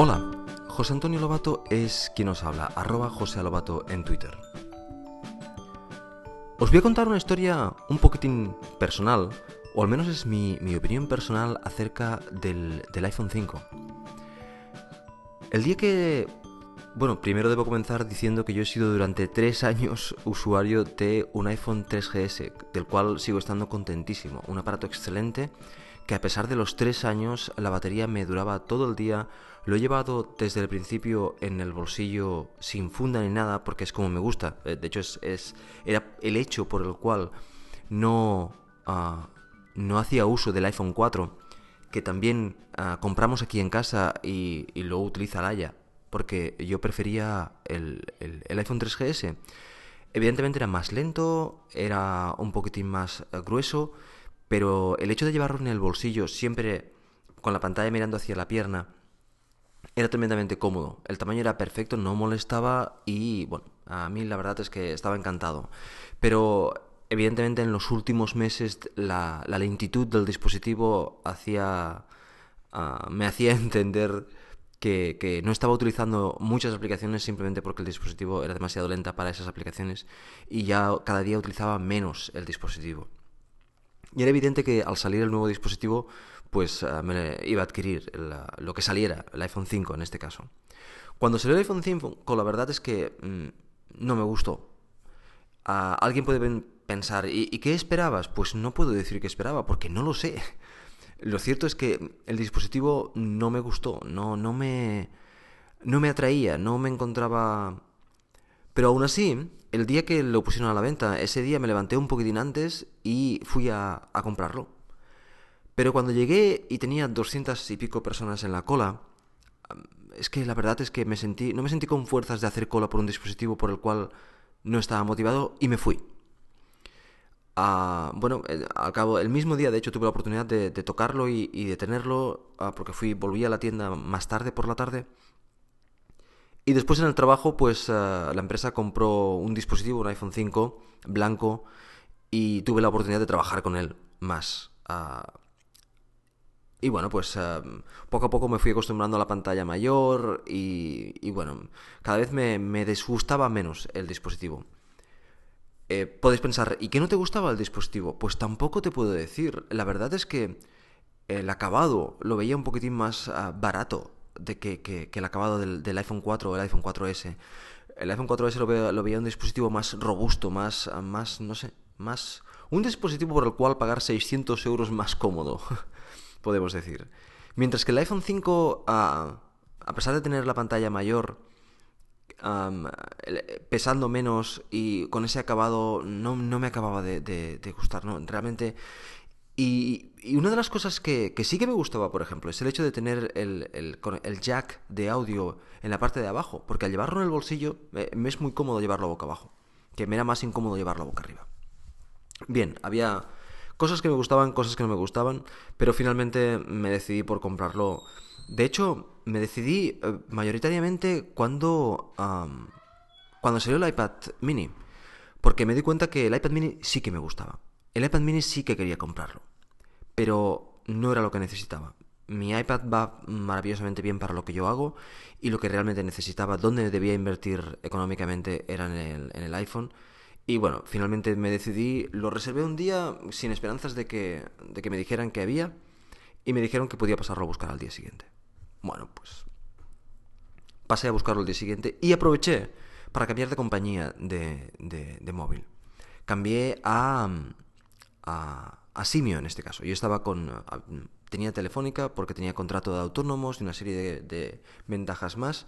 Hola, José Antonio Lobato es quien os habla, arroba José Lobato en Twitter. Os voy a contar una historia un poquitín personal, o al menos es mi, opinión personal acerca del, iPhone 5. El día que bueno, primero debo comenzar diciendo que yo he sido durante tres años usuario de un iPhone 3GS, del cual sigo estando contentísimo. Un aparato excelente que a pesar de los tres años la batería me duraba todo el día. Lo he llevado desde el principio en el bolsillo sin funda ni nada porque es como me gusta. Eh, de hecho, es, era el hecho por el cual no, ah, no hacía uso del iPhone 4 que también ah, compramos aquí en casa y, lo utiliza Laia porque yo prefería el, iPhone 3GS. Evidentemente era más lento, era un poquitín más eh, grueso, pero el hecho de llevarlo en el bolsillo siempre con la pantalla mirando hacia la pierna era tremendamente cómodo. El tamaño era perfecto, no molestaba y bueno, a mí la verdad es que estaba encantado. Pero evidentemente en los últimos meses la, lentitud del dispositivo hacía, ah, me hacía entender que, no estaba utilizando muchas aplicaciones simplemente porque el dispositivo era demasiado lenta para esas aplicaciones y ya cada día utilizaba menos el dispositivo. Y era evidente que al salir el nuevo dispositivo, pues eh, me iba a adquirir lo que saliera, el iPhone 5 en este caso. Cuando salió el iPhone 5, la verdad es que mm, no me gustó. alguien puede pensar, ¿y, ¿y qué esperabas? Pues no puedo decir qué esperaba, porque no lo sé. Lo cierto es que el dispositivo no me gustó, no, no me. no me atraía, no me encontraba. Pero aún así, el día que lo pusieron a la venta, ese día me levanté un poquitín antes y fui a, comprarlo. Pero cuando llegué y tenía doscientas y pico personas en la cola, es que la verdad es que me sentí, no me sentí con fuerzas de hacer cola por un dispositivo por el cual no estaba motivado y me fui bueno, eh, al cabo, el mismo día, de hecho, tuve la oportunidad de, tocarlo y, de tenerlo, ah, porque fui, volví a la tienda más tarde por la tarde. Y después en el trabajo, pues ah, la empresa compró un dispositivo, un iPhone 5 blanco, y tuve la oportunidad de trabajar con él más. Ah. y bueno, pues poco a poco me fui acostumbrando a la pantalla mayor y, bueno, cada vez me, me disgustaba menos el dispositivo. Eh, podéis pensar, ¿y qué no te gustaba el dispositivo? Pues tampoco te puedo decir. La verdad es que el acabado lo veía un poquitín más ah, barato de que, el acabado del, iPhone 4 o el iPhone 4S. El iPhone 4S lo, veía, un dispositivo más robusto, más, más, no sé, más... Un dispositivo por el cual pagar 600 euros más cómodo, podemos decir. Mientras que el iPhone 5, ah, a pesar de tener la pantalla mayor, pesando menos y con ese acabado no, me acababa de, gustar, ¿no? Realmente... Y, una de las cosas que, sí que me gustaba, por ejemplo, es el hecho de tener el, el, jack de audio en la parte de abajo, porque al llevarlo en el bolsillo me, me es muy cómodo llevarlo boca abajo, que me era más incómodo llevarlo boca arriba. Bien, había cosas que me gustaban, cosas que no me gustaban, pero finalmente me decidí por comprarlo de hecho, me decidí eh, mayoritariamente cuando, cuando salió el iPad mini, porque me di cuenta que el iPad mini sí que me gustaba. El iPad mini sí que quería comprarlo, pero no era lo que necesitaba. Mi iPad va maravillosamente bien para lo que yo hago y lo que realmente necesitaba, donde debía invertir económicamente era en el, iPhone. Y bueno, finalmente me decidí, lo reservé un día sin esperanzas de que, de que me dijeran que había y me dijeron que podía pasarlo a buscar al día siguiente. Bueno, pues pasé a buscarlo el día siguiente y aproveché para cambiar de compañía de, de, móvil. Cambié a, a, a, Simio en este caso. Yo estaba con... tenía telefónica porque tenía contrato de autónomos y una serie de, de ventajas más,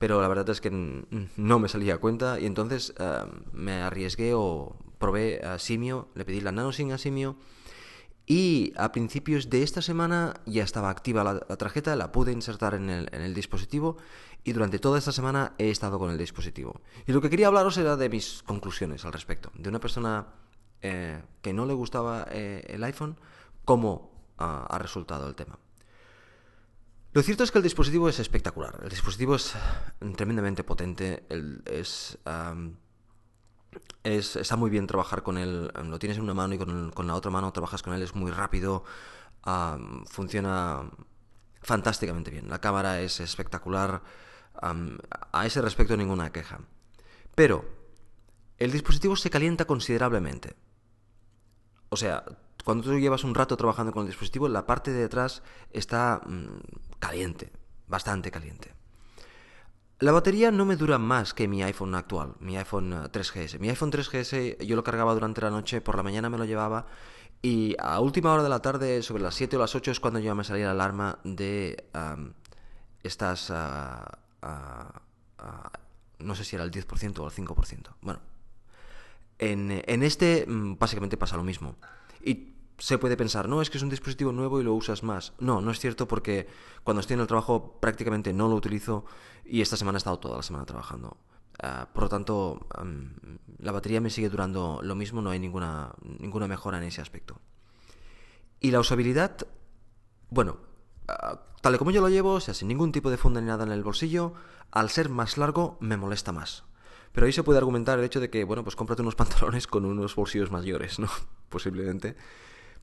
pero la verdad es que no me salía a cuenta y entonces eh, me arriesgué o probé a Simio, le pedí la NanoSync a Simio y a principios de esta semana ya estaba activa la, tarjeta, la pude insertar en el, dispositivo y durante toda esta semana he estado con el dispositivo. Y lo que quería hablaros era de mis conclusiones al respecto. De una persona eh, que no le gustaba eh, el iPhone, cómo ah, ha resultado el tema. Lo cierto es que el dispositivo es espectacular. El dispositivo es tremendamente potente. es, está muy bien trabajar con él, lo tienes en una mano y con, la otra mano trabajas con él, es muy rápido, funciona fantásticamente bien. La cámara es espectacular. a ese respecto ninguna queja. Pero el dispositivo se calienta considerablemente. O sea, cuando tú llevas un rato trabajando con el dispositivo, la parte de atrás está mm, caliente, bastante caliente. La batería no me dura más que mi iPhone actual, mi iPhone 3GS. Eh, mi iPhone 3GS yo lo cargaba durante la noche, por la mañana me lo llevaba y a última hora de la tarde, sobre las 7 o las 8, es cuando ya me salía la alarma de estas... Ah, ah, ah, no sé si era el 10% o el 5%. Bueno, en, este mm, básicamente pasa lo mismo. Y se puede pensar, no, es que es un dispositivo nuevo y lo usas más. No, no es cierto porque cuando estoy en el trabajo prácticamente no lo utilizo y esta semana he estado toda la semana trabajando. Ah, por lo tanto, la batería me sigue durando lo mismo, no hay ninguna, ninguna mejora en ese aspecto. Y la usabilidad, bueno, ah, tal y como yo lo llevo, o sea, sin ningún tipo de funda ni nada en el bolsillo, al ser más largo me molesta más. Pero ahí se puede argumentar el hecho de que, bueno, pues cómprate unos pantalones con unos bolsillos mayores, ¿no? Posiblemente.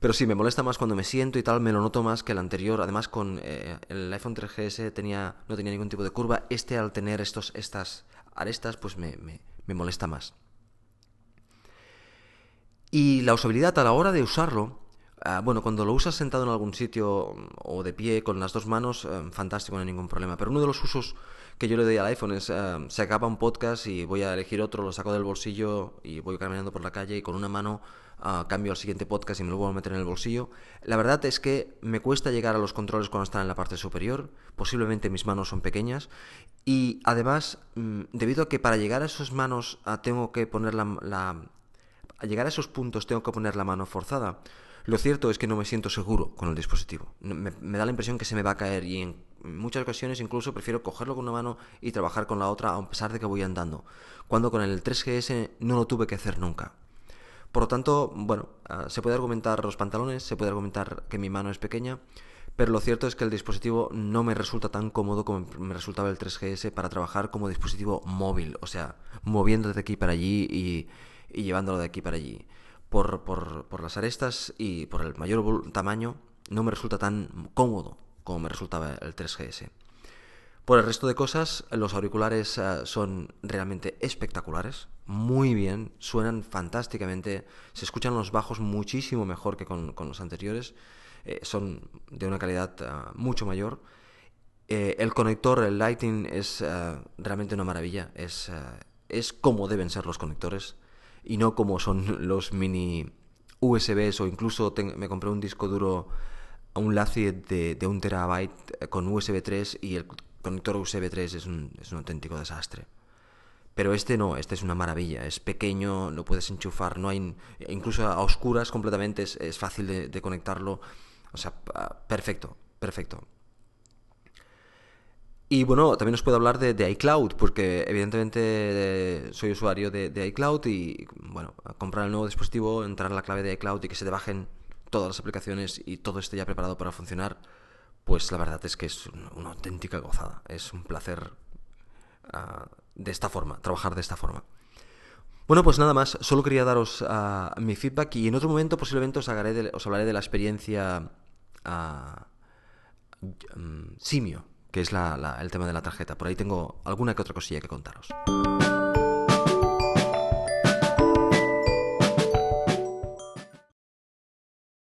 Pero sí, me molesta más cuando me siento y tal, me lo noto más que el anterior. Además, con eh, el iPhone 3GS tenía, no tenía ningún tipo de curva. Este, al tener estos, estas arestas, pues me, me molesta más. Y la usabilidad a la hora de usarlo, Ah, bueno, cuando lo usas sentado en algún sitio o de pie con las dos manos, eh, fantástico, no hay ningún problema. Pero uno de los usos que yo le doy al iPhone es, eh, se acaba un podcast y voy a elegir otro, lo saco del bolsillo y voy caminando por la calle y con una mano ah, cambio al siguiente podcast y me lo vuelvo a meter en el bolsillo. La verdad es que me cuesta llegar a los controles cuando están en la parte superior, posiblemente mis manos son pequeñas y además, mm, debido a que para llegar a esas manos ah, tengo que poner llegar a esos puntos tengo que poner la mano forzada lo cierto es que no me siento seguro con el dispositivo. Me, da la impresión que se me va a caer y en muchas ocasiones incluso prefiero cogerlo con una mano y trabajar con la otra a pesar de que voy andando. Cuando con el 3GS no lo tuve que hacer nunca. Por lo tanto, bueno, ah, se puede argumentar los pantalones, se puede argumentar que mi mano es pequeña, pero lo cierto es que el dispositivo no me resulta tan cómodo como me resultaba el 3GS para trabajar como dispositivo móvil, o sea, moviéndote de aquí para allí y, y llevándolo de aquí para allí por, por, por las arestas y por el mayor tamaño, no me resulta tan cómodo como me resultaba el 3GS. Por el resto de cosas, los auriculares eh, son realmente espectaculares, muy bien, suenan fantásticamente, se escuchan los bajos muchísimo mejor que con, los anteriores, eh, son de una calidad eh, mucho mayor. el conector, el Lighting, es realmente una maravilla, es, es como deben ser los conectores y no como son los mini USBs o incluso me compré un disco duro, un LACI de, un terabyte eh, con USB 3 y el conector USB 3 es un, es un auténtico desastre. Pero este no, este es una maravilla, es pequeño, lo puedes enchufar, no hay incluso a oscuras completamente, es, es fácil de, conectarlo. O sea, perfecto, perfecto. Y bueno, también os puedo hablar de, iCloud, porque evidentemente eh, soy usuario de, iCloud y, bueno, comprar el nuevo dispositivo, entrar la clave de iCloud y que se te bajen todas las aplicaciones y todo esté ya preparado para funcionar, pues la verdad es que es una auténtica gozada. Es un placer ah, de esta forma, trabajar de esta forma. Bueno, pues nada más, solo quería daros ah, mi feedback y en otro momento posiblemente os, os hablaré de la experiencia uh, simio que es el tema de la tarjeta. Por ahí tengo alguna que otra cosilla que contaros.